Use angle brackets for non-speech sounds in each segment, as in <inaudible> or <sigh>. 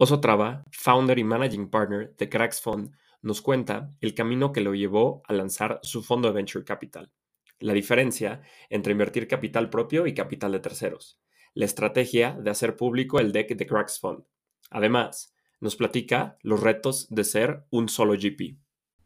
Oso Traba, founder y managing partner de Cracks Fund, nos cuenta el camino que lo llevó a lanzar su fondo de venture capital, la diferencia entre invertir capital propio y capital de terceros, la estrategia de hacer público el deck de Cracks Fund. Además, nos platica los retos de ser un solo GP.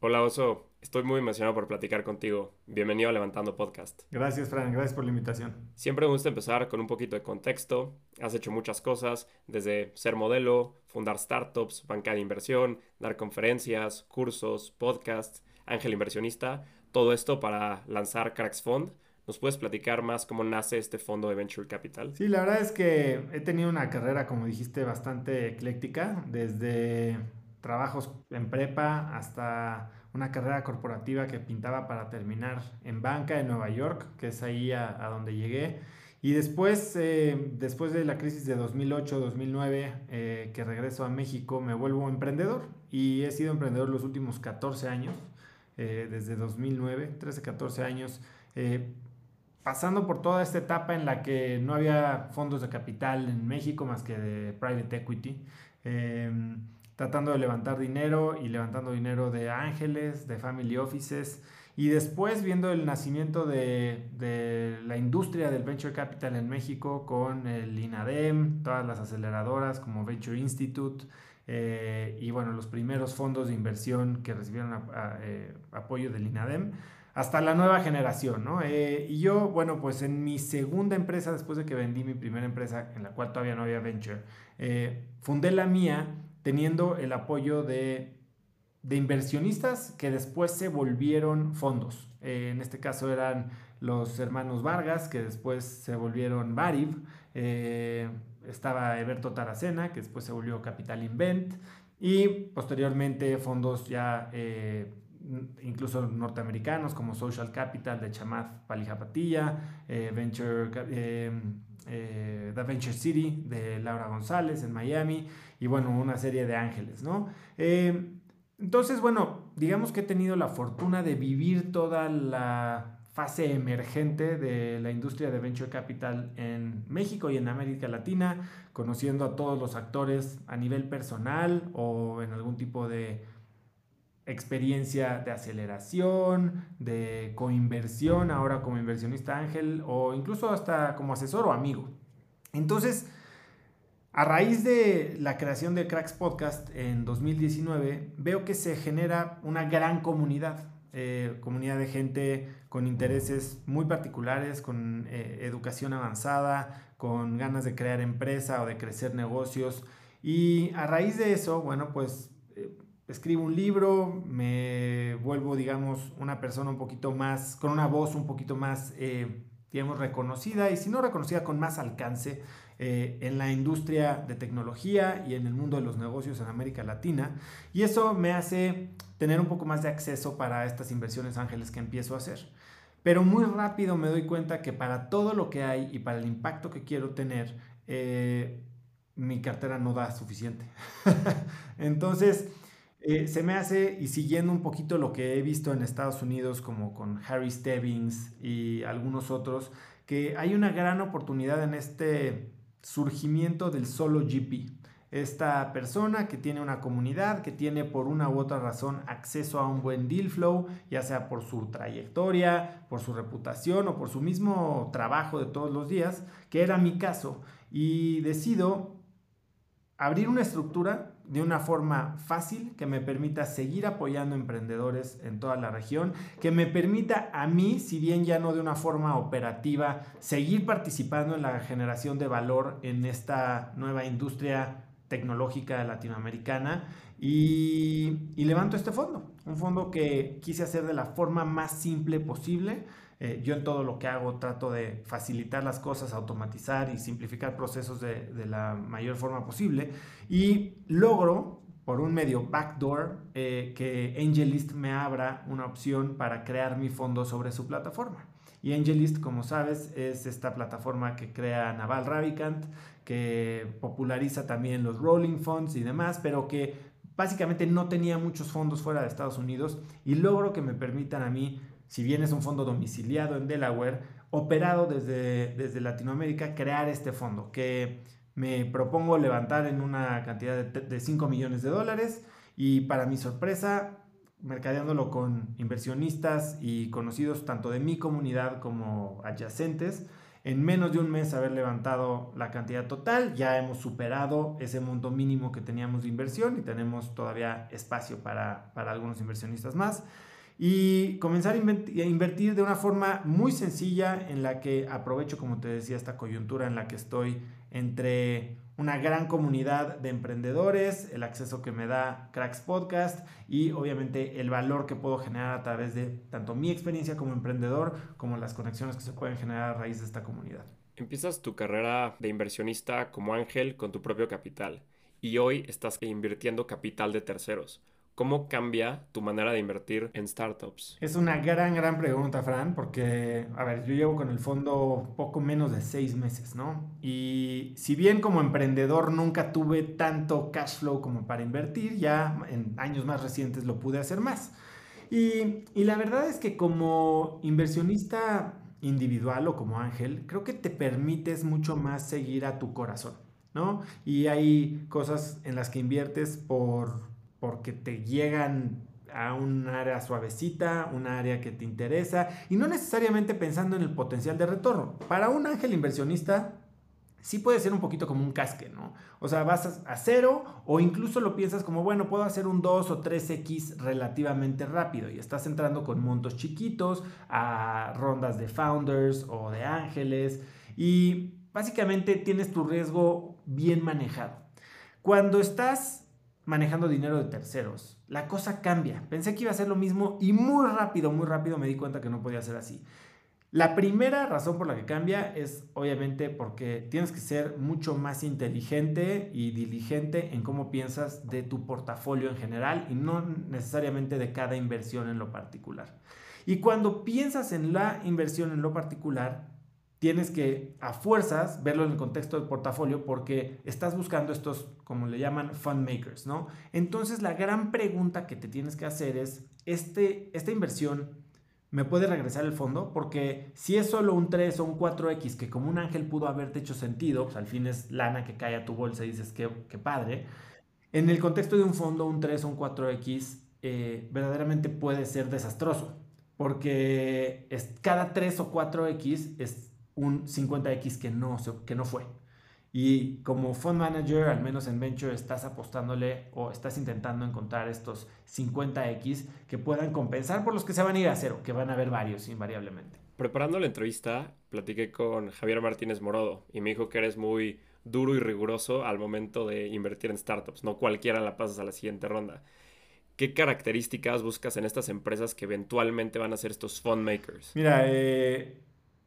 Hola Oso, Estoy muy emocionado por platicar contigo. Bienvenido a Levantando Podcast. Gracias, Fran. Gracias por la invitación. Siempre me gusta empezar con un poquito de contexto. Has hecho muchas cosas, desde ser modelo, fundar startups, banca de inversión, dar conferencias, cursos, podcasts, ángel inversionista. Todo esto para lanzar Cracks Fund. ¿Nos puedes platicar más cómo nace este fondo de Venture Capital? Sí, la verdad es que he tenido una carrera, como dijiste, bastante ecléctica, desde trabajos en prepa hasta una carrera corporativa que pintaba para terminar en banca en Nueva York, que es ahí a, donde llegué. Y después, eh, después de la crisis de 2008-2009, eh, que regreso a México, me vuelvo emprendedor y he sido emprendedor los últimos 14 años, eh, desde 2009, 13-14 años, pasando por toda esta etapa en la que no había fondos de capital en México más que de private equity tratando de levantar dinero y levantando dinero de ángeles, de family offices. Y después viendo el nacimiento de, de, la industria del venture capital en México con el INADEM, todas las aceleradoras como Venture Institute eh, y bueno, los primeros fondos de inversión que recibieron eh, apoyo del INADEM, hasta la nueva generación, ¿no? Eh, y yo, bueno, pues en mi segunda empresa, después de que vendí mi primera empresa, en la cual todavía no había venture, fundé la mía teniendo el apoyo de, inversionistas que después se volvieron fondos. Eh, en este caso eran los hermanos Vargas, que después se volvieron Bariv. Eh, estaba Eberto Taracena, que después se volvió Capital Invent. Y posteriormente fondos ya eh, incluso norteamericanos como Social Capital de Chamath Palijapatilla, Venture, The Venture City de Laura González en Miami y bueno, una serie de ángeles, ¿no? Eh, entonces, bueno, digamos que he tenido la fortuna de vivir toda la fase emergente de la industria de venture capital en México y en América Latina, conociendo a todos los actores a nivel personal o en algún tipo de experiencia de aceleración, de coinversión, ahora como inversionista ángel o incluso hasta como asesor o amigo. Entonces, a raíz de la creación de Cracks Podcast en 2019, veo que se genera una gran comunidad, eh, comunidad de gente con intereses muy particulares, con eh, educación avanzada, con ganas de crear empresa o de crecer negocios. Y a raíz de eso, bueno, pues escribo un libro, me vuelvo, digamos, una persona un poquito más, con una voz un poquito más, digamos, reconocida y si no reconocida, con más alcance eh, en la industria de tecnología y en el mundo de los negocios en América Latina. Y eso me hace tener un poco más de acceso para estas inversiones ángeles que empiezo a hacer. Pero muy rápido me doy cuenta que para todo lo que hay y para el impacto que quiero tener, eh, mi cartera no da suficiente. <laughs> Entonces, eh, se me hace, y siguiendo un poquito lo que he visto en Estados Unidos, como con Harry Stebbings y algunos otros, que hay una gran oportunidad en este surgimiento del solo GP. Esta persona que tiene una comunidad, que tiene por una u otra razón acceso a un buen deal flow, ya sea por su trayectoria, por su reputación o por su mismo trabajo de todos los días, que era mi caso. Y decido abrir una estructura de una forma fácil que me permita seguir apoyando emprendedores en toda la región, que me permita a mí, si bien ya no de una forma operativa, seguir participando en la generación de valor en esta nueva industria tecnológica latinoamericana. Y, y levanto este fondo, un fondo que quise hacer de la forma más simple posible eh, yo en todo lo que hago trato de facilitar las cosas, automatizar y simplificar procesos de, la mayor forma posible y logro por un medio backdoor, eh, que AngelList me abra una opción para crear mi fondo sobre su plataforma. Y AngelList, como sabes, es esta plataforma que crea Naval Ravikant, que populariza también los rolling funds y demás, pero que básicamente no tenía muchos fondos fuera de Estados Unidos y logro que me permitan a mí, si bien es un fondo domiciliado en Delaware, operado desde, desde Latinoamérica, crear este fondo que me propongo levantar en una cantidad de, de 5 millones de dólares y para mi sorpresa mercadeándolo con inversionistas y conocidos tanto de mi comunidad como adyacentes. En menos de un mes haber levantado la cantidad total, ya hemos superado ese monto mínimo que teníamos de inversión y tenemos todavía espacio para, para algunos inversionistas más. Y comenzar a invertir de una forma muy sencilla en la que aprovecho, como te decía, esta coyuntura en la que estoy entre una gran comunidad de emprendedores, el acceso que me da Cracks Podcast y obviamente el valor que puedo generar a través de tanto mi experiencia como emprendedor como las conexiones que se pueden generar a raíz de esta comunidad. Empiezas tu carrera de inversionista como ángel con tu propio capital y hoy estás invirtiendo capital de terceros. ¿Cómo cambia tu manera de invertir en startups? Es una gran, gran pregunta, Fran, porque, a ver, yo llevo con el fondo poco menos de seis meses, ¿no? Y si bien como emprendedor nunca tuve tanto cash flow como para invertir, ya en años más recientes lo pude hacer más. Y, y la verdad es que como inversionista individual o como ángel, creo que te permites mucho más seguir a tu corazón, ¿no? Y hay cosas en las que inviertes por porque te llegan a un área suavecita, un área que te interesa y no necesariamente pensando en el potencial de retorno. Para un ángel inversionista sí puede ser un poquito como un casque, ¿no? O sea, vas a cero o incluso lo piensas como, bueno, puedo hacer un 2 o 3X relativamente rápido y estás entrando con montos chiquitos a rondas de founders o de ángeles y básicamente tienes tu riesgo bien manejado. Cuando estás manejando dinero de terceros. La cosa cambia. Pensé que iba a ser lo mismo y muy rápido, muy rápido me di cuenta que no podía ser así. La primera razón por la que cambia es obviamente porque tienes que ser mucho más inteligente y diligente en cómo piensas de tu portafolio en general y no necesariamente de cada inversión en lo particular. Y cuando piensas en la inversión en lo particular, tienes que a fuerzas verlo en el contexto del portafolio porque estás buscando estos, como le llaman, fund makers, ¿no? Entonces la gran pregunta que te tienes que hacer es, este, ¿esta inversión me puede regresar el fondo? Porque si es solo un 3 o un 4X que como un ángel pudo haberte hecho sentido, pues al fin es lana que cae a tu bolsa y dices, qué, qué padre. En el contexto de un fondo, un 3 o un 4X eh, verdaderamente puede ser desastroso. Porque es, cada 3 o 4X es un 50X que no, que no fue. Y como fund manager, al menos en Venture, estás apostándole o estás intentando encontrar estos 50X que puedan compensar por los que se van a ir a cero, que van a haber varios invariablemente. Preparando la entrevista, platiqué con Javier Martínez Morodo y me dijo que eres muy duro y riguroso al momento de invertir en startups. No cualquiera la pasas a la siguiente ronda. ¿Qué características buscas en estas empresas que eventualmente van a ser estos fund makers? Mira, eh,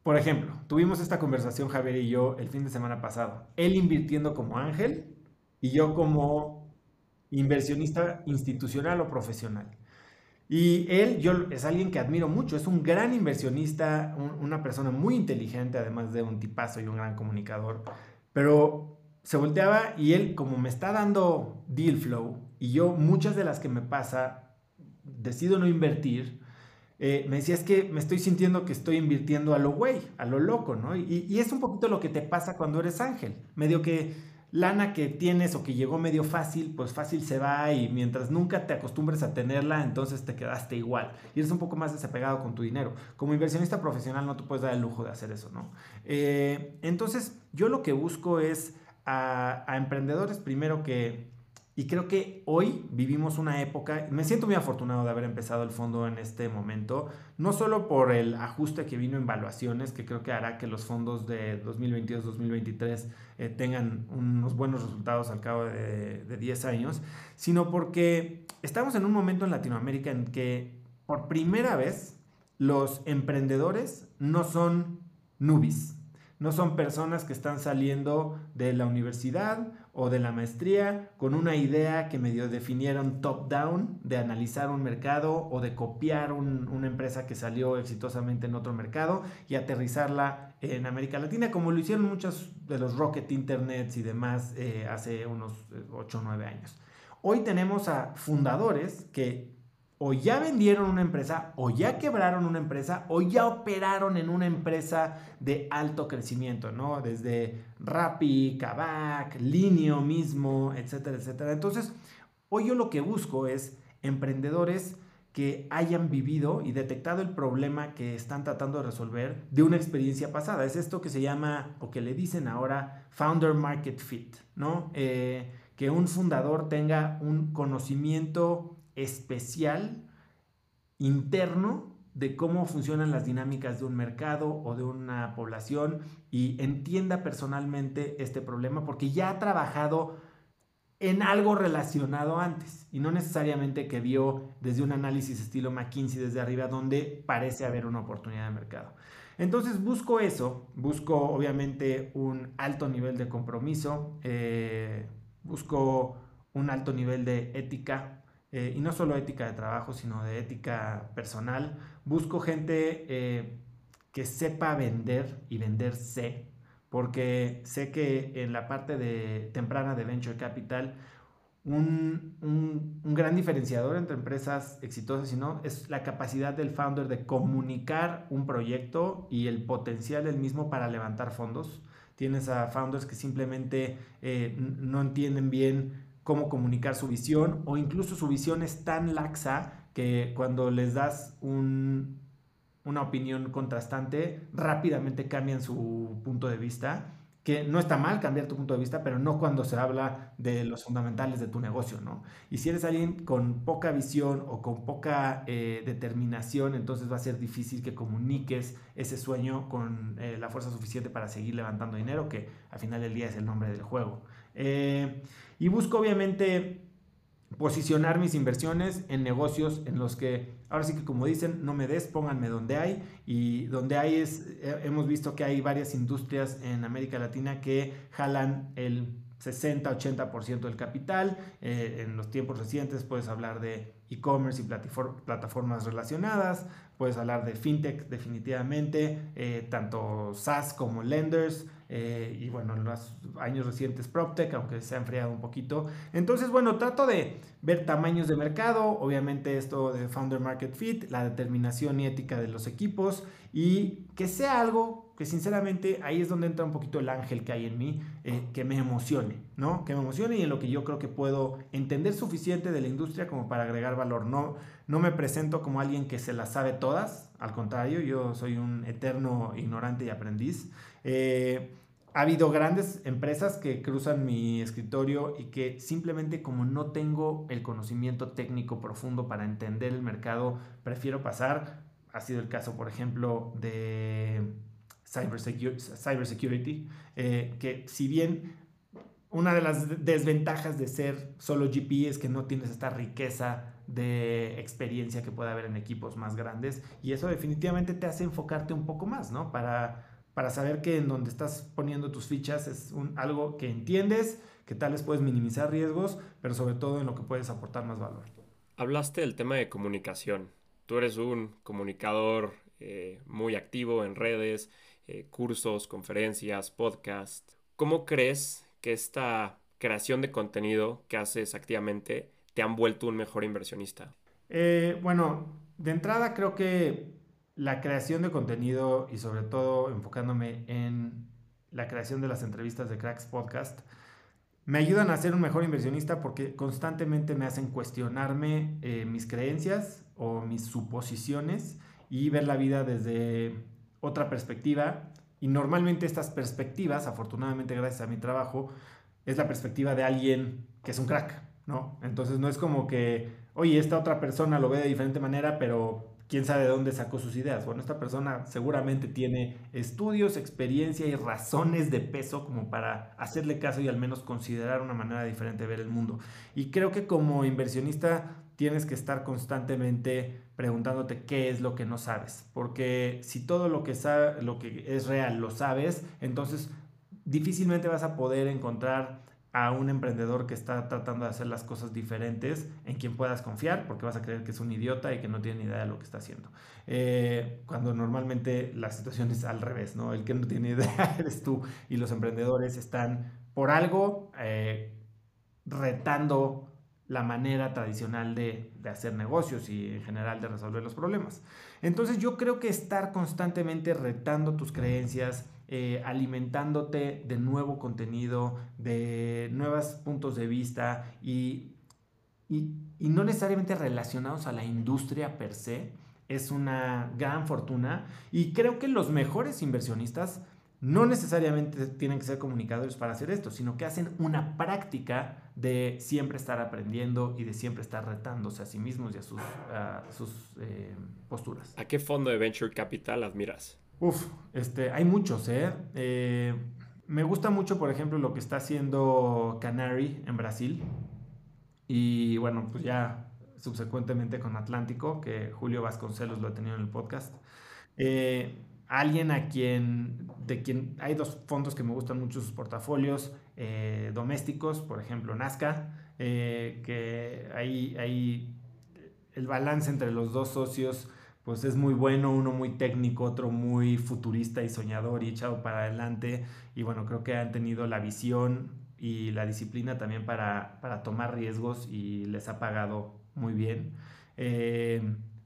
por ejemplo, tuvimos esta conversación Javier y yo el fin de semana pasado. Él invirtiendo como ángel y yo como inversionista institucional o profesional. Y él, yo, es alguien que admiro mucho, es un gran inversionista, una persona muy inteligente, además de un tipazo y un gran comunicador. Pero se volteaba y él, como me está dando deal flow, y yo muchas de las que me pasa, decido no invertir, eh, me decía, es que me estoy sintiendo que estoy invirtiendo a lo güey, a lo loco, ¿no? Y, y, es un poquito lo que te pasa cuando eres ángel. Medio que lana que tienes o que llegó medio fácil, pues fácil se va y mientras nunca te acostumbres a tenerla, entonces te quedaste igual. Y eres un poco más desapegado con tu dinero. Como inversionista profesional no te puedes dar el lujo de hacer eso, ¿no? Eh, entonces, yo lo que busco es a, a emprendedores primero que y creo que hoy vivimos una época, me siento muy afortunado de haber empezado el fondo en este momento, no solo por el ajuste que vino en valuaciones, que creo que hará que los fondos de 2022-2023 eh, tengan unos buenos resultados al cabo de, de 10 años, sino porque estamos en un momento en Latinoamérica en que por primera vez los emprendedores no son nubis, no son personas que están saliendo de la universidad o de la maestría con una idea que medio definieron top-down de analizar un mercado o de copiar una empresa que salió exitosamente en otro mercado y aterrizarla en América Latina, como lo hicieron muchos de los Rocket Internets y demás eh, hace unos 8 o 9 años. Hoy tenemos a fundadores que o ya vendieron una empresa, o ya quebraron una empresa, o ya operaron en una empresa de alto crecimiento, ¿no? Desde Rappi, Kavak, Linio mismo, etcétera, etcétera. Entonces, hoy yo lo que busco es emprendedores que hayan vivido y detectado el problema que están tratando de resolver de una experiencia pasada. Es esto que se llama, o que le dicen ahora, Founder Market Fit, ¿no? Eh, que un fundador tenga un conocimiento especial interno de cómo funcionan las dinámicas de un mercado o de una población y entienda personalmente este problema porque ya ha trabajado en algo relacionado antes y no necesariamente que vio desde un análisis estilo McKinsey desde arriba donde parece haber una oportunidad de mercado. Entonces busco eso, busco obviamente un alto nivel de compromiso, eh, busco un alto nivel de ética, eh, y no solo ética de trabajo, sino de ética personal. Busco gente eh, que sepa vender y venderse, porque sé que en la parte de, temprana de Venture Capital, un, un, gran diferenciador entre empresas exitosas y no es la capacidad del founder de comunicar un proyecto y el potencial del mismo para levantar fondos. Tienes a founders que simplemente eh, no entienden bien cómo comunicar su visión o incluso su visión es tan laxa que cuando les das una opinión contrastante, rápidamente cambian su punto de vista, que no está mal cambiar tu punto de vista, pero no cuando se habla de los fundamentales de tu negocio, ¿no? Y si eres alguien con poca visión o con poca eh, determinación, entonces va a ser difícil que comuniques ese sueño con eh, la fuerza suficiente para seguir levantando dinero, que al final del día es el nombre del juego. Eh, y busco obviamente posicionar mis inversiones en negocios en los que, ahora sí que como dicen, no me des, pónganme donde hay. Y donde hay es, eh, hemos visto que hay varias industrias en América Latina que jalan el 60-80% del capital. Eh, en los tiempos recientes puedes hablar de e-commerce y plataformas relacionadas, puedes hablar de fintech definitivamente, tanto SaaS como lenders, eh, y bueno, en los años recientes PropTech, aunque se ha enfriado un poquito. Entonces, bueno, trato de ver tamaños de mercado, obviamente esto de Founder Market Fit, la determinación y ética de los equipos y que sea algo que sinceramente ahí es donde entra un poquito el ángel que hay en mí, eh, que me emocione, ¿no? Que me emocione y en lo que yo creo que puedo entender suficiente de la industria como para agregar valor. No, no me presento como alguien que se las sabe todas, al contrario, yo soy un eterno ignorante y aprendiz. Eh, ha habido grandes empresas que cruzan mi escritorio y que simplemente como no tengo el conocimiento técnico profundo para entender el mercado, prefiero pasar. Ha sido el caso, por ejemplo, de cybersecurity, eh, que si bien una de las desventajas de ser solo GP es que no tienes esta riqueza de experiencia que puede haber en equipos más grandes y eso definitivamente te hace enfocarte un poco más, ¿no? Para para saber que en donde estás poniendo tus fichas es un, algo que entiendes, que tal vez puedes minimizar riesgos, pero sobre todo en lo que puedes aportar más valor. Hablaste del tema de comunicación. Tú eres un comunicador eh, muy activo en redes, eh, cursos, conferencias, podcasts. ¿Cómo crees que esta creación de contenido que haces activamente te han vuelto un mejor inversionista? Eh, bueno, de entrada creo que la creación de contenido y sobre todo enfocándome en la creación de las entrevistas de Cracks Podcast, me ayudan a ser un mejor inversionista porque constantemente me hacen cuestionarme eh, mis creencias o mis suposiciones y ver la vida desde otra perspectiva. Y normalmente estas perspectivas, afortunadamente gracias a mi trabajo, es la perspectiva de alguien que es un crack, ¿no? Entonces no es como que, oye, esta otra persona lo ve de diferente manera, pero quién sabe de dónde sacó sus ideas. Bueno, esta persona seguramente tiene estudios, experiencia y razones de peso como para hacerle caso y al menos considerar una manera diferente de ver el mundo. Y creo que como inversionista tienes que estar constantemente preguntándote qué es lo que no sabes, porque si todo lo que lo que es real lo sabes, entonces difícilmente vas a poder encontrar a un emprendedor que está tratando de hacer las cosas diferentes, en quien puedas confiar, porque vas a creer que es un idiota y que no tiene ni idea de lo que está haciendo. Eh, cuando normalmente la situación es al revés, ¿no? El que no tiene idea <laughs> eres tú y los emprendedores están por algo eh, retando la manera tradicional de, de, hacer negocios y en general de resolver los problemas. Entonces yo creo que estar constantemente retando tus creencias, eh, alimentándote de nuevo contenido, de nuevos puntos de vista y, y, no necesariamente relacionados a la industria per se, es una gran fortuna y creo que los mejores inversionistas no necesariamente tienen que ser comunicadores para hacer esto, sino que hacen una práctica de siempre estar aprendiendo y de siempre estar retándose a sí mismos y a sus, sus eh, posturas. ¿A qué fondo de Venture Capital admiras? Uf, este, hay muchos, ¿eh? ¿eh? Me gusta mucho, por ejemplo, lo que está haciendo Canary en Brasil. Y bueno, pues ya subsecuentemente con Atlántico, que Julio Vasconcelos lo ha tenido en el podcast. Eh, alguien a quien, de quien hay dos fondos que me gustan mucho sus portafolios eh, domésticos, por ejemplo Nazca, que ahí, ahí el balance entre los dos socios pues es muy bueno, uno muy técnico, otro muy futurista y soñador y echado para adelante. Y bueno, creo que han tenido la visión y la disciplina también para, para tomar riesgos y les ha pagado muy bien. Eh,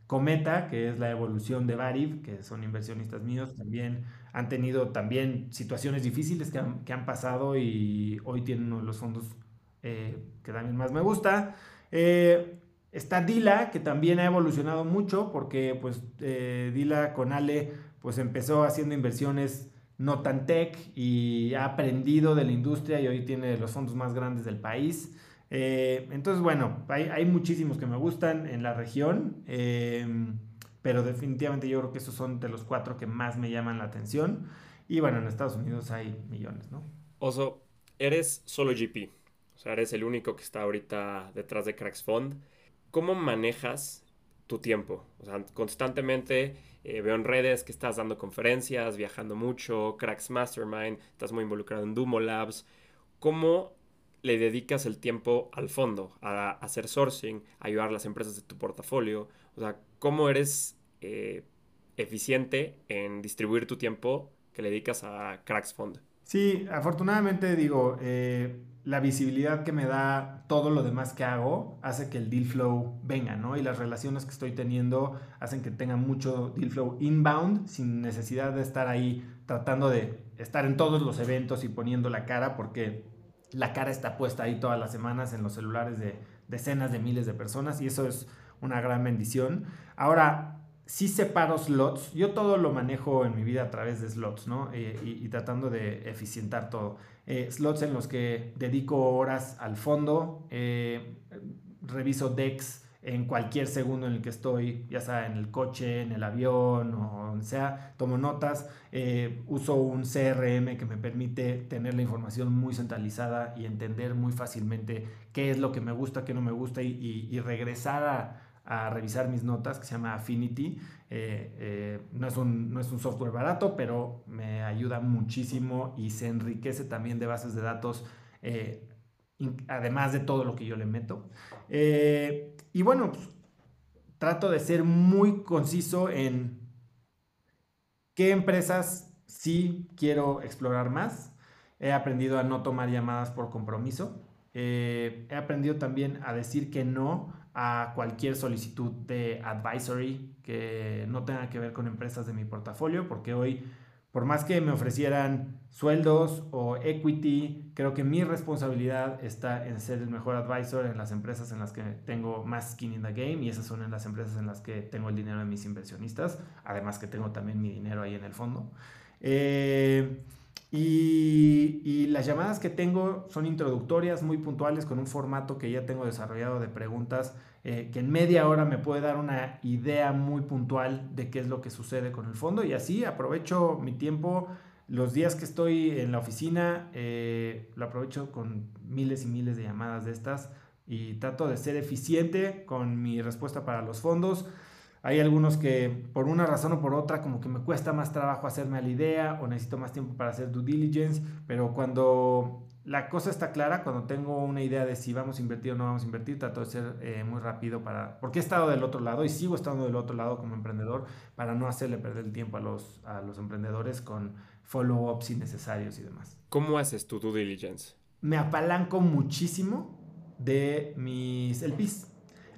Cometa, que es la evolución de Variv, que son inversionistas míos, también han tenido también situaciones difíciles que han, que han pasado y hoy tienen uno de los fondos eh, que también más me gusta. Eh, está Dila, que también ha evolucionado mucho porque pues eh, Dila con Ale pues empezó haciendo inversiones no tan tech y ha aprendido de la industria y hoy tiene los fondos más grandes del país. Eh, entonces, bueno, hay, hay, muchísimos que me gustan en la región, eh, pero definitivamente yo creo que esos son de los cuatro que más me llaman la atención. Y bueno, en Estados Unidos hay millones, ¿no? Oso, eres solo GP, o sea, eres el único que está ahorita detrás de Cracks Fund. ¿Cómo manejas tu tiempo? O sea, constantemente eh, veo en redes que estás dando conferencias, viajando mucho, Cracks Mastermind, estás muy involucrado en Dumo Labs. ¿Cómo le dedicas el tiempo al fondo, a, hacer sourcing, a ayudar a las empresas de tu portafolio? O sea, ¿cómo eres eh, eficiente en distribuir tu tiempo que le dedicas a Cracks Fund? Sí, afortunadamente digo, eh, la visibilidad que me da todo lo demás que hago hace que el deal flow venga, ¿no? Y las relaciones que estoy teniendo hacen que tenga mucho deal flow inbound sin necesidad de estar ahí tratando de estar en todos los eventos y poniendo la cara porque la cara está puesta ahí todas las semanas en los celulares de decenas de miles de personas y eso es una gran bendición. Ahora, sí separo slots, yo todo lo manejo en mi vida a través de slots, ¿no? Eh, y, tratando de eficientar todo. Eh, slots en los que dedico horas al fondo, eh, reviso decks en cualquier segundo en el que estoy, ya sea en el coche, en el avión o sea, tomo notas, uso un CRM que me permite tener la información muy centralizada y entender muy fácilmente qué es lo que me gusta, qué no me gusta y, y, y regresar a, a, revisar mis notas que se llama Affinity. Eh, eh, no, es un, no es un software barato, pero me ayuda muchísimo y se enriquece también de bases de datos eh, además de todo lo que yo le meto. Y bueno, pues, trato de ser muy conciso en qué empresas sí quiero explorar más. He aprendido a no tomar llamadas por compromiso. He aprendido también a decir que no a cualquier solicitud de advisory que no tenga que ver con empresas de mi portafolio, porque hoy por más que me ofrecieran sueldos o equity, creo que mi responsabilidad está en ser el mejor advisor en las empresas en las que tengo más skin in the game y esas son las empresas en las que tengo el dinero de mis inversionistas, además que tengo también mi dinero ahí en el fondo. Eh, y, y, las llamadas que tengo son introductorias, muy puntuales, con un formato que ya tengo desarrollado de preguntas eh, que en media hora me puede dar una idea muy puntual de qué es lo que sucede con el fondo y así aprovecho mi tiempo. Los días que estoy en la oficina eh, lo aprovecho con miles y miles de llamadas de estas y trato de ser eficiente con mi respuesta para los fondos. Hay algunos que por una razón o por otra como que me cuesta más trabajo hacerme a la idea o necesito más tiempo para hacer due diligence, pero cuando la cosa está clara cuando tengo una idea de si vamos a invertir o no vamos a invertir, trato de ser eh, muy rápido para, porque he estado del otro lado y sigo estando del otro lado como emprendedor para no hacerle perder el tiempo a los, a los emprendedores con follow-ups innecesarios y demás. ¿Cómo haces tu due diligence? Me apalanco muchísimo de mis LPs.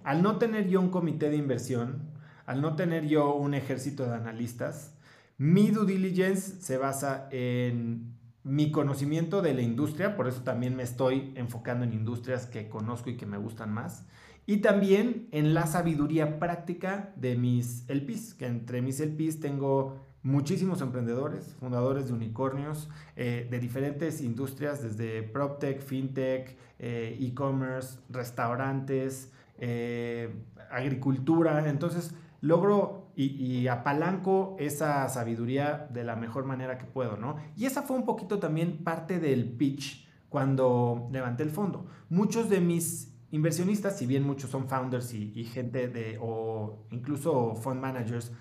Al no tener yo un comité de inversión, al no tener yo un ejército de analistas, mi due diligence se basa en mi conocimiento de la industria, por eso también me estoy enfocando en industrias que conozco y que me gustan más, y también en la sabiduría práctica de mis LPs, que entre mis LPs tengo muchísimos emprendedores, fundadores de unicornios, eh, de diferentes industrias, desde PropTech, FinTech, eh, e-commerce, restaurantes, eh, agricultura. Entonces, logro y, apalanco esa sabiduría de la mejor manera que puedo, ¿no? Y esa fue un poquito también parte del pitch cuando levanté el fondo. Muchos de mis inversionistas, si bien muchos son founders y, y gente de, o incluso fund managers,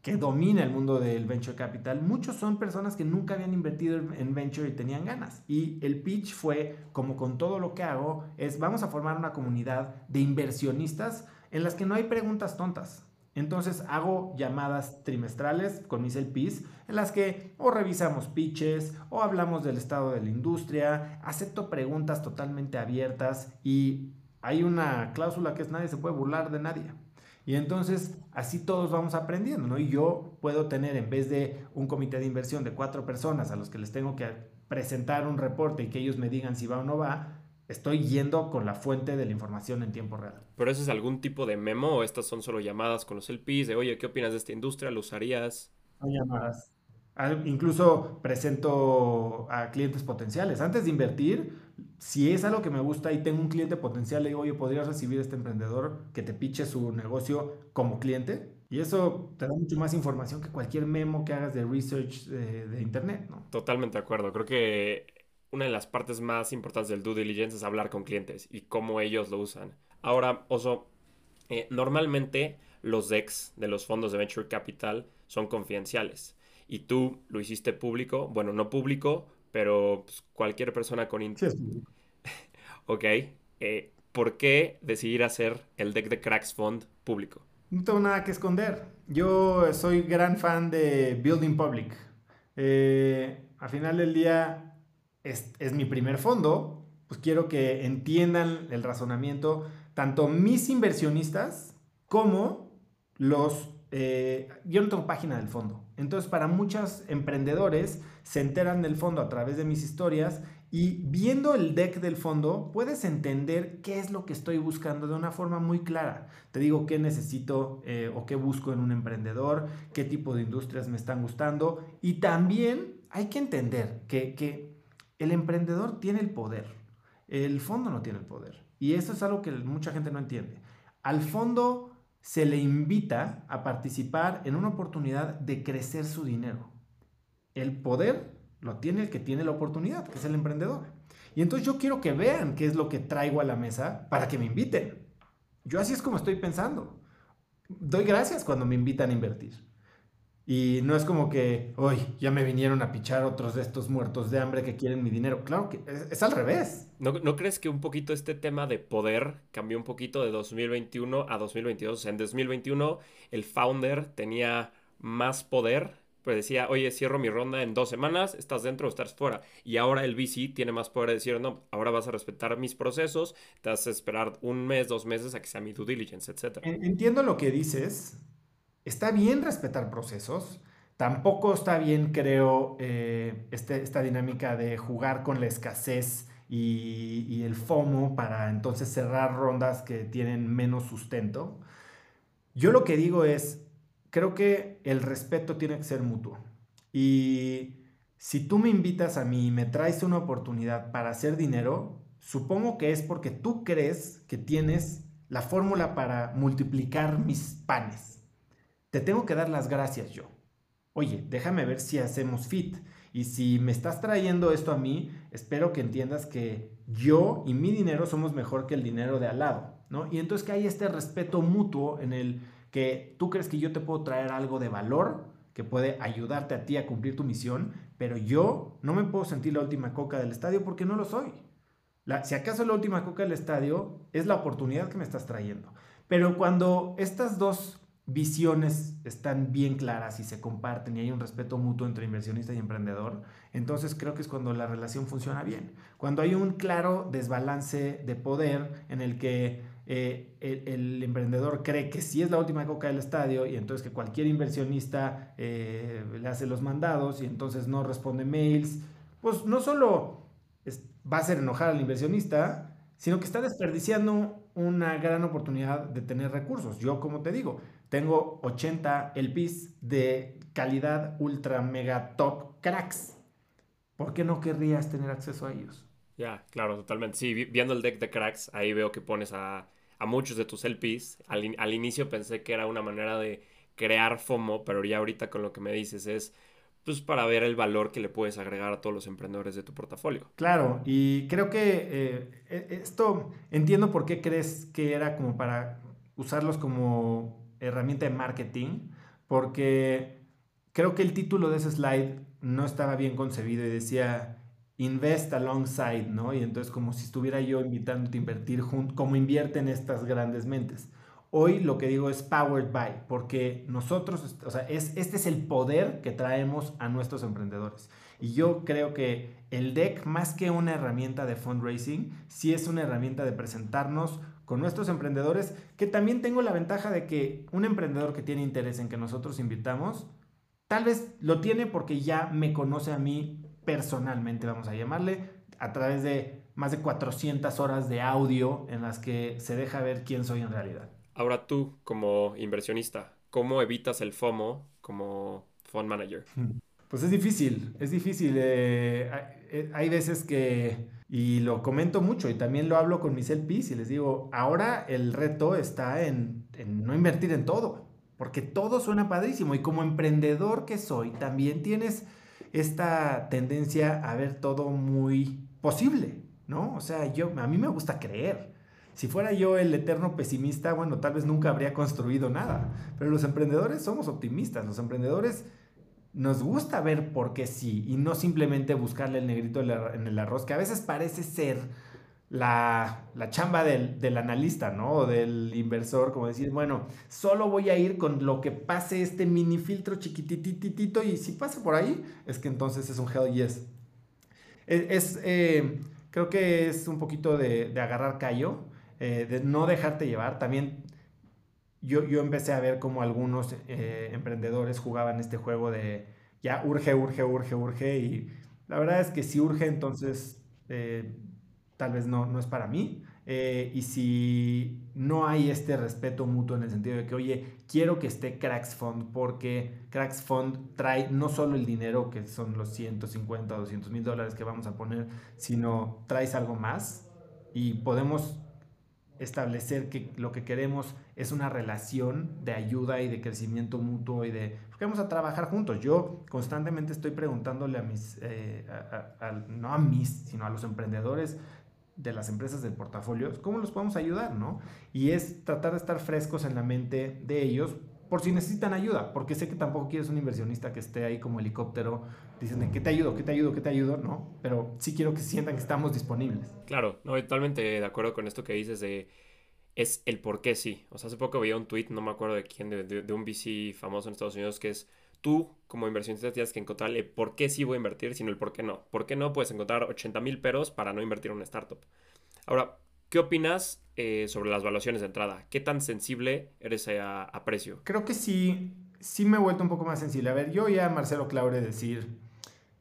que domina el mundo del venture capital, muchos son personas que nunca habían invertido en venture y tenían ganas. Y el pitch fue, como con todo lo que hago, es vamos a formar una comunidad de inversionistas en las que no hay preguntas tontas. Entonces hago llamadas trimestrales con mis LPs en las que o revisamos pitches o hablamos del estado de la industria, acepto preguntas totalmente abiertas y hay una cláusula que es nadie se puede burlar de nadie. Y entonces así todos vamos aprendiendo, ¿no? Y yo puedo tener, en vez de un comité de inversión de cuatro personas a los que les tengo que presentar un reporte y que ellos me digan si va o no va, estoy yendo con la fuente de la información en tiempo real. ¿Pero eso es algún tipo de memo o estas son solo llamadas con los LPs de, oye, ¿qué opinas de esta industria? ¿Lo usarías? Son llamadas. Incluso presento a clientes potenciales. Antes de invertir, si es algo que me gusta y tengo un cliente potencial, le digo, oye, ¿podrías recibir a este emprendedor que te piche su negocio como cliente? Y eso te da mucho más información que cualquier memo que hagas de research de, internet, ¿no? Totalmente de acuerdo. Creo que una de las partes más importantes del due diligence es hablar con clientes y cómo ellos lo usan. Ahora, Oso, eh, normalmente los decks de los fondos de venture capital son confidenciales y tú lo hiciste público, bueno, no público, pero pues, cualquier persona con... interés. <laughs> ok. Eh, ¿Por qué decidir hacer el deck de Cracks Fund público? No tengo nada que esconder. Yo soy gran fan de Building Public. Eh, al final del día es, es mi primer fondo. Pues quiero que entiendan el razonamiento tanto mis inversionistas como los eh, yo no tengo página del fondo. Entonces, para muchos emprendedores se enteran del fondo a través de mis historias y viendo el deck del fondo puedes entender qué es lo que estoy buscando de una forma muy clara. Te digo qué necesito eh, o qué busco en un emprendedor, qué tipo de industrias me están gustando y también hay que entender que, que el emprendedor tiene el poder, el fondo no tiene el poder y eso es algo que mucha gente no entiende. Al fondo se le invita a participar en una oportunidad de crecer su dinero. El poder lo tiene el que tiene la oportunidad, que es el emprendedor. Y entonces yo quiero que vean qué es lo que traigo a la mesa para que me inviten. Yo así es como estoy pensando. Doy gracias cuando me invitan a invertir. Y no es como que, hoy ya me vinieron a pichar otros de estos muertos de hambre que quieren mi dinero. Claro que es, al revés. ¿No, ¿No, crees que un poquito este tema de poder cambió un poquito de 2021 a 2022? O sea, en 2021 el founder tenía más poder, pues decía, oye, cierro mi ronda en dos semanas, estás dentro o estás fuera. Y ahora el VC tiene más poder de decir, no, ahora vas a respetar mis procesos, te vas a esperar un mes, dos meses a que sea mi due diligence, etc. Entiendo lo que dices Está bien respetar procesos. Tampoco está bien, creo, eh, este, esta dinámica de jugar con la escasez y, el FOMO para entonces cerrar rondas que tienen menos sustento. Yo lo que digo es, creo que el respeto tiene que ser mutuo. Y si tú me invitas a mí y me traes una oportunidad para hacer dinero, supongo que es porque tú crees que tienes la fórmula para multiplicar mis panes te tengo que dar las gracias yo. Oye, déjame ver si hacemos fit. Y si me estás trayendo esto a mí, espero que entiendas que yo y mi dinero somos mejor que el dinero de al lado, ¿no? Y entonces que hay este respeto mutuo en el que tú crees que yo te puedo traer algo de valor que puede ayudarte a ti a cumplir tu misión, pero yo no me puedo sentir la última coca del estadio porque no lo soy. si acaso la última coca del estadio es la oportunidad que me estás trayendo. Pero cuando estas dos visiones están bien claras y se comparten y hay un respeto mutuo entre inversionista y emprendedor, entonces creo que es cuando la relación funciona bien. Cuando hay un claro desbalance de poder en el que eh, el, emprendedor cree que sí es la última coca del estadio y entonces que cualquier inversionista eh, le hace los mandados y entonces no responde mails, pues no solo va a hacer enojar al inversionista, sino que está desperdiciando una gran oportunidad de tener recursos. Yo, como te digo, tengo 80 LPs de calidad ultra mega top cracks. ¿Por qué no querrías tener acceso a ellos? Ya, claro, totalmente. Sí, viendo el deck de cracks, ahí veo que pones a, muchos de tus LPs. Al, al, inicio pensé que era una manera de crear FOMO, pero ya ahorita con lo que me dices es pues para ver el valor que le puedes agregar a todos los emprendedores de tu portafolio. Claro, y creo que eh, e, esto entiendo por qué crees que era como para usarlos como herramienta de marketing, porque creo que el título de ese slide no estaba bien concebido y decía invest alongside, ¿no? Y entonces como si estuviera yo invitándote a invertir junto, como invierten estas grandes mentes. Hoy lo que digo es powered by, porque nosotros, o sea, es, este es el poder que traemos a nuestros emprendedores. Y yo creo que el deck, más que una herramienta de fundraising, sí es una herramienta de presentarnos con nuestros emprendedores, que también tengo la ventaja de que un emprendedor que tiene interés en que nosotros invitamos, tal vez lo tiene porque ya me conoce a mí personalmente, vamos a llamarle, a través de más de 400 horas de audio en las que se deja ver quién soy en realidad. Ahora tú, como inversionista, ¿cómo evitas el FOMO como fund manager? <laughs> Pues es difícil, es difícil. Eh, eh, hay veces que, y lo comento mucho, y también lo hablo con mis LPs y les digo, ahora el reto está en, en no invertir en todo, porque todo suena padrísimo. Y como emprendedor que soy, también tienes esta tendencia a ver todo muy posible, ¿no? O sea, yo, a mí me gusta creer. Si fuera yo el eterno pesimista, bueno, tal vez nunca habría construido nada. Pero los emprendedores somos optimistas. Los emprendedores nos gusta ver por qué sí y no simplemente buscarle el negrito en el arroz, que a veces parece ser la, chamba del, del, analista, ¿no? O del inversor, como decir, bueno, solo voy a ir con lo que pase este mini filtro chiquitititito y si pasa por ahí, es que entonces es un hell yes. Es, eh, creo que es un poquito de, de agarrar callo eh, de no dejarte llevar. También yo, yo empecé a ver cómo algunos eh, emprendedores jugaban este juego de ya urge, urge, urge, urge. Y la verdad es que si urge, entonces eh, tal vez no, no es para mí. y si no hay este respeto mutuo en el sentido de que, oye, quiero que esté Cracks Fund porque Cracks Fund trae no solo el dinero, que son los 150 o 200 mil dólares que vamos a poner, sino traes algo más y podemos establecer que lo que queremos es una relación de ayuda y de crecimiento mutuo y de porque vamos a trabajar juntos. Yo constantemente estoy preguntándole a mis, eh, no a mis, sino a los emprendedores de las empresas del portafolio, cómo los podemos ayudar, ¿no? Y es tratar de estar frescos en la mente de ellos por si necesitan ayuda, porque sé que tampoco quieres un inversionista que esté ahí como helicóptero, diciendo, ¿qué te ayudo? ¿Qué te ayudo? ¿Qué te ayudo? ¿No? Pero sí quiero que sientan que estamos disponibles. Claro, no, totalmente de acuerdo con esto que dices de es el por qué sí. O sea, hace poco veía un tweet, no me acuerdo de quién, de, un VC famoso en Estados Unidos, que es tú como inversionista tienes que encontrarle por qué sí voy a invertir, sino el por qué no. ¿Por qué no? Puedes encontrar 80 mil peros para no invertir en una startup. Ahora, ¿Qué opinas eh, sobre las valuaciones de entrada? ¿Qué tan sensible eres a, precio? Creo que sí, sí me he vuelto un poco más sensible. A ver, yo oía a Marcelo Claure decir,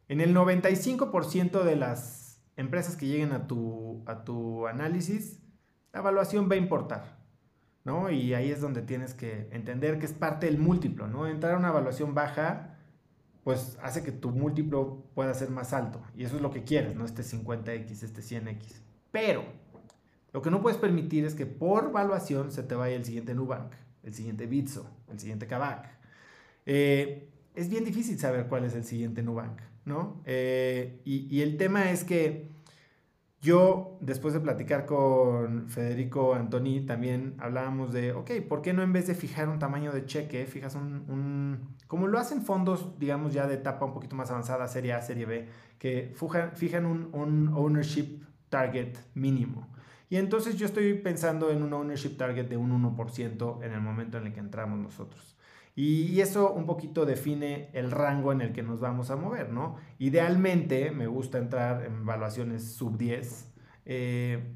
en el 95% de las empresas que lleguen a tu, a tu análisis, la evaluación va a importar. ¿no? Y ahí es donde tienes que entender que es parte del múltiplo, ¿no? Entrar a una evaluación baja, pues hace que tu múltiplo pueda ser más alto. Y eso es lo que quieres, ¿no? Este 50X, este 100X. Pero lo que no puedes permitir es que por valuación se te vaya el siguiente Nubank, el siguiente Bitso, el siguiente Kavak. Eh, es bien difícil saber cuál es el siguiente Nubank, ¿no? Eh, y, el tema es que Yo, después de platicar con Federico Antoni, también hablábamos de, ok, ¿por qué no en vez de fijar un tamaño de cheque, fijas un, como lo hacen fondos, digamos, ya de etapa un poquito más avanzada, serie A, serie B, que fijan, un, un ownership target mínimo. Y entonces yo estoy pensando en un ownership target de un 1% en el momento en el que entramos nosotros. Y, eso un poquito define el rango en el que nos vamos a mover, ¿no? Idealmente me gusta entrar en valuaciones sub 10. Eh,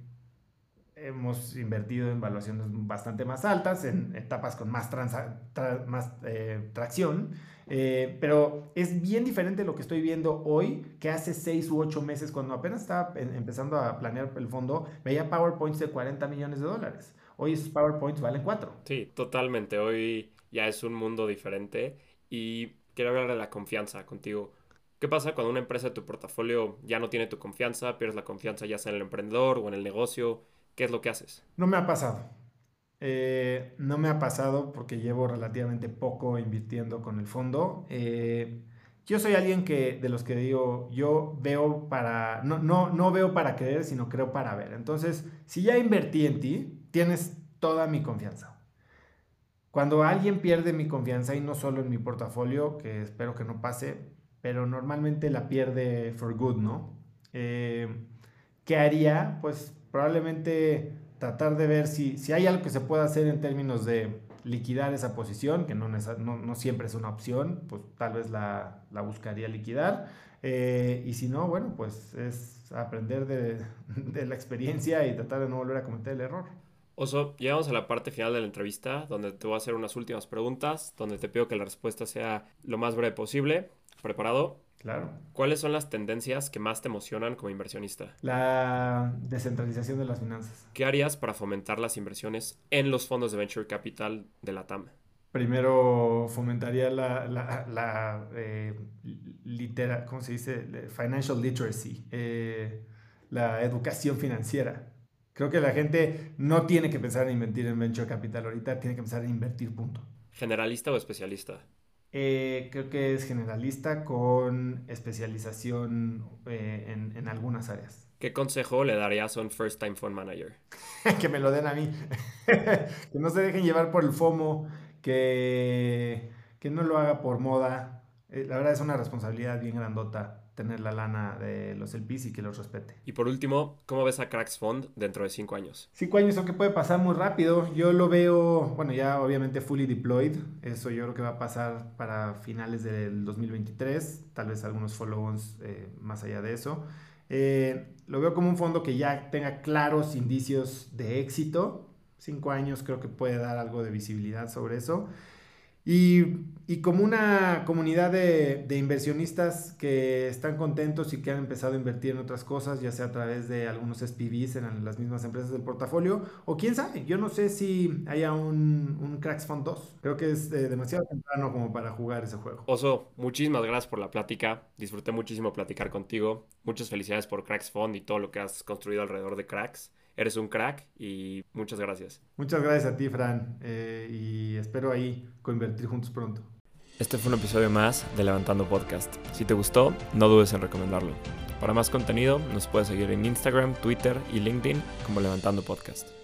hemos invertido en valuaciones bastante más altas, en etapas con más, más eh, tracción, eh, pero es bien diferente lo que estoy viendo hoy que hace 6 u 8 meses cuando apenas estaba empezando a planear el fondo, veía PowerPoints de 40 millones de dólares. Hoy esos PowerPoints valen 4. Sí, totalmente. Hoy ya es un mundo diferente y quiero hablar de la confianza contigo. ¿Qué pasa cuando una empresa de tu portafolio ya no tiene tu confianza, pierdes la confianza ya sea en el emprendedor o en el negocio? ¿Qué es lo que haces? No me ha pasado. Eh, no me ha pasado porque llevo relativamente poco invirtiendo con el fondo. Eh, yo soy alguien que, de los que digo, yo veo para, no, no, no veo para creer, sino creo para ver. Entonces, si ya invertí en ti, tienes toda mi confianza. Cuando alguien pierde mi confianza, y no solo en mi portafolio, que espero que no pase, pero normalmente la pierde for good, ¿no? Eh, ¿Qué haría? Pues probablemente tratar de ver si, si hay algo que se pueda hacer en términos de liquidar esa posición, que no, no, siempre es una opción, pues tal vez la, buscaría liquidar. Eh, y si no, bueno, pues es aprender de, <laughs> de la experiencia y tratar de no volver a cometer el error. Oso, llegamos a la parte final de la entrevista, donde te voy a hacer unas últimas preguntas, donde te pido que la respuesta sea lo más breve posible. ¿Preparado? Claro. ¿Cuáles son las tendencias que más te emocionan como inversionista? La descentralización de las finanzas. ¿Qué harías para fomentar las inversiones en los fondos de venture capital de la TAM? Primero fomentaría la, la, eh, ¿cómo se dice? Financial literacy, eh, la educación financiera. Creo que la gente no tiene que pensar en invertir en venture capital ahorita, tiene que pensar en invertir, punto. ¿Generalista o especialista? Eh, creo que es generalista con especialización eh, en, algunas áreas. ¿Qué consejo le darías a un first time fund manager? <laughs> que me lo den a mí. <laughs> que no se dejen llevar por el FOMO, que, que no lo haga por moda. Eh, la verdad es una responsabilidad bien grandota tener la lana de los LPs y que los respete. Y por último, ¿cómo ves a Cracks Fund dentro de cinco años? Cinco años, aunque puede pasar muy rápido. Yo lo veo, bueno, ya obviamente fully deployed. Eso yo creo que va a pasar para finales del 2023. Tal vez algunos follow-ons eh, más allá de eso. Eh, lo veo como un fondo que ya tenga claros indicios de éxito. Cinco años creo que puede dar algo de visibilidad sobre eso. Y, como una comunidad de, inversionistas que están contentos y que han empezado a invertir en otras cosas, ya sea a través de algunos SPVs en las mismas empresas del portafolio, o quién sabe, yo no sé si haya un, un Cracks Fund 2. Creo que es eh, demasiado temprano como para jugar ese juego. Oso, muchísimas gracias por la plática. Disfruté muchísimo platicar contigo. Muchas felicidades por Cracks Fund y todo lo que has construido alrededor de Cracks eres un crack y muchas gracias. Muchas gracias a ti, Fran, eh, y espero ahí coinvertir juntos pronto. Este fue un episodio más de Levantando Podcast. Si te gustó, no dudes en recomendarlo. Para más contenido, nos puedes seguir en Instagram, Twitter y LinkedIn como Levantando Podcast.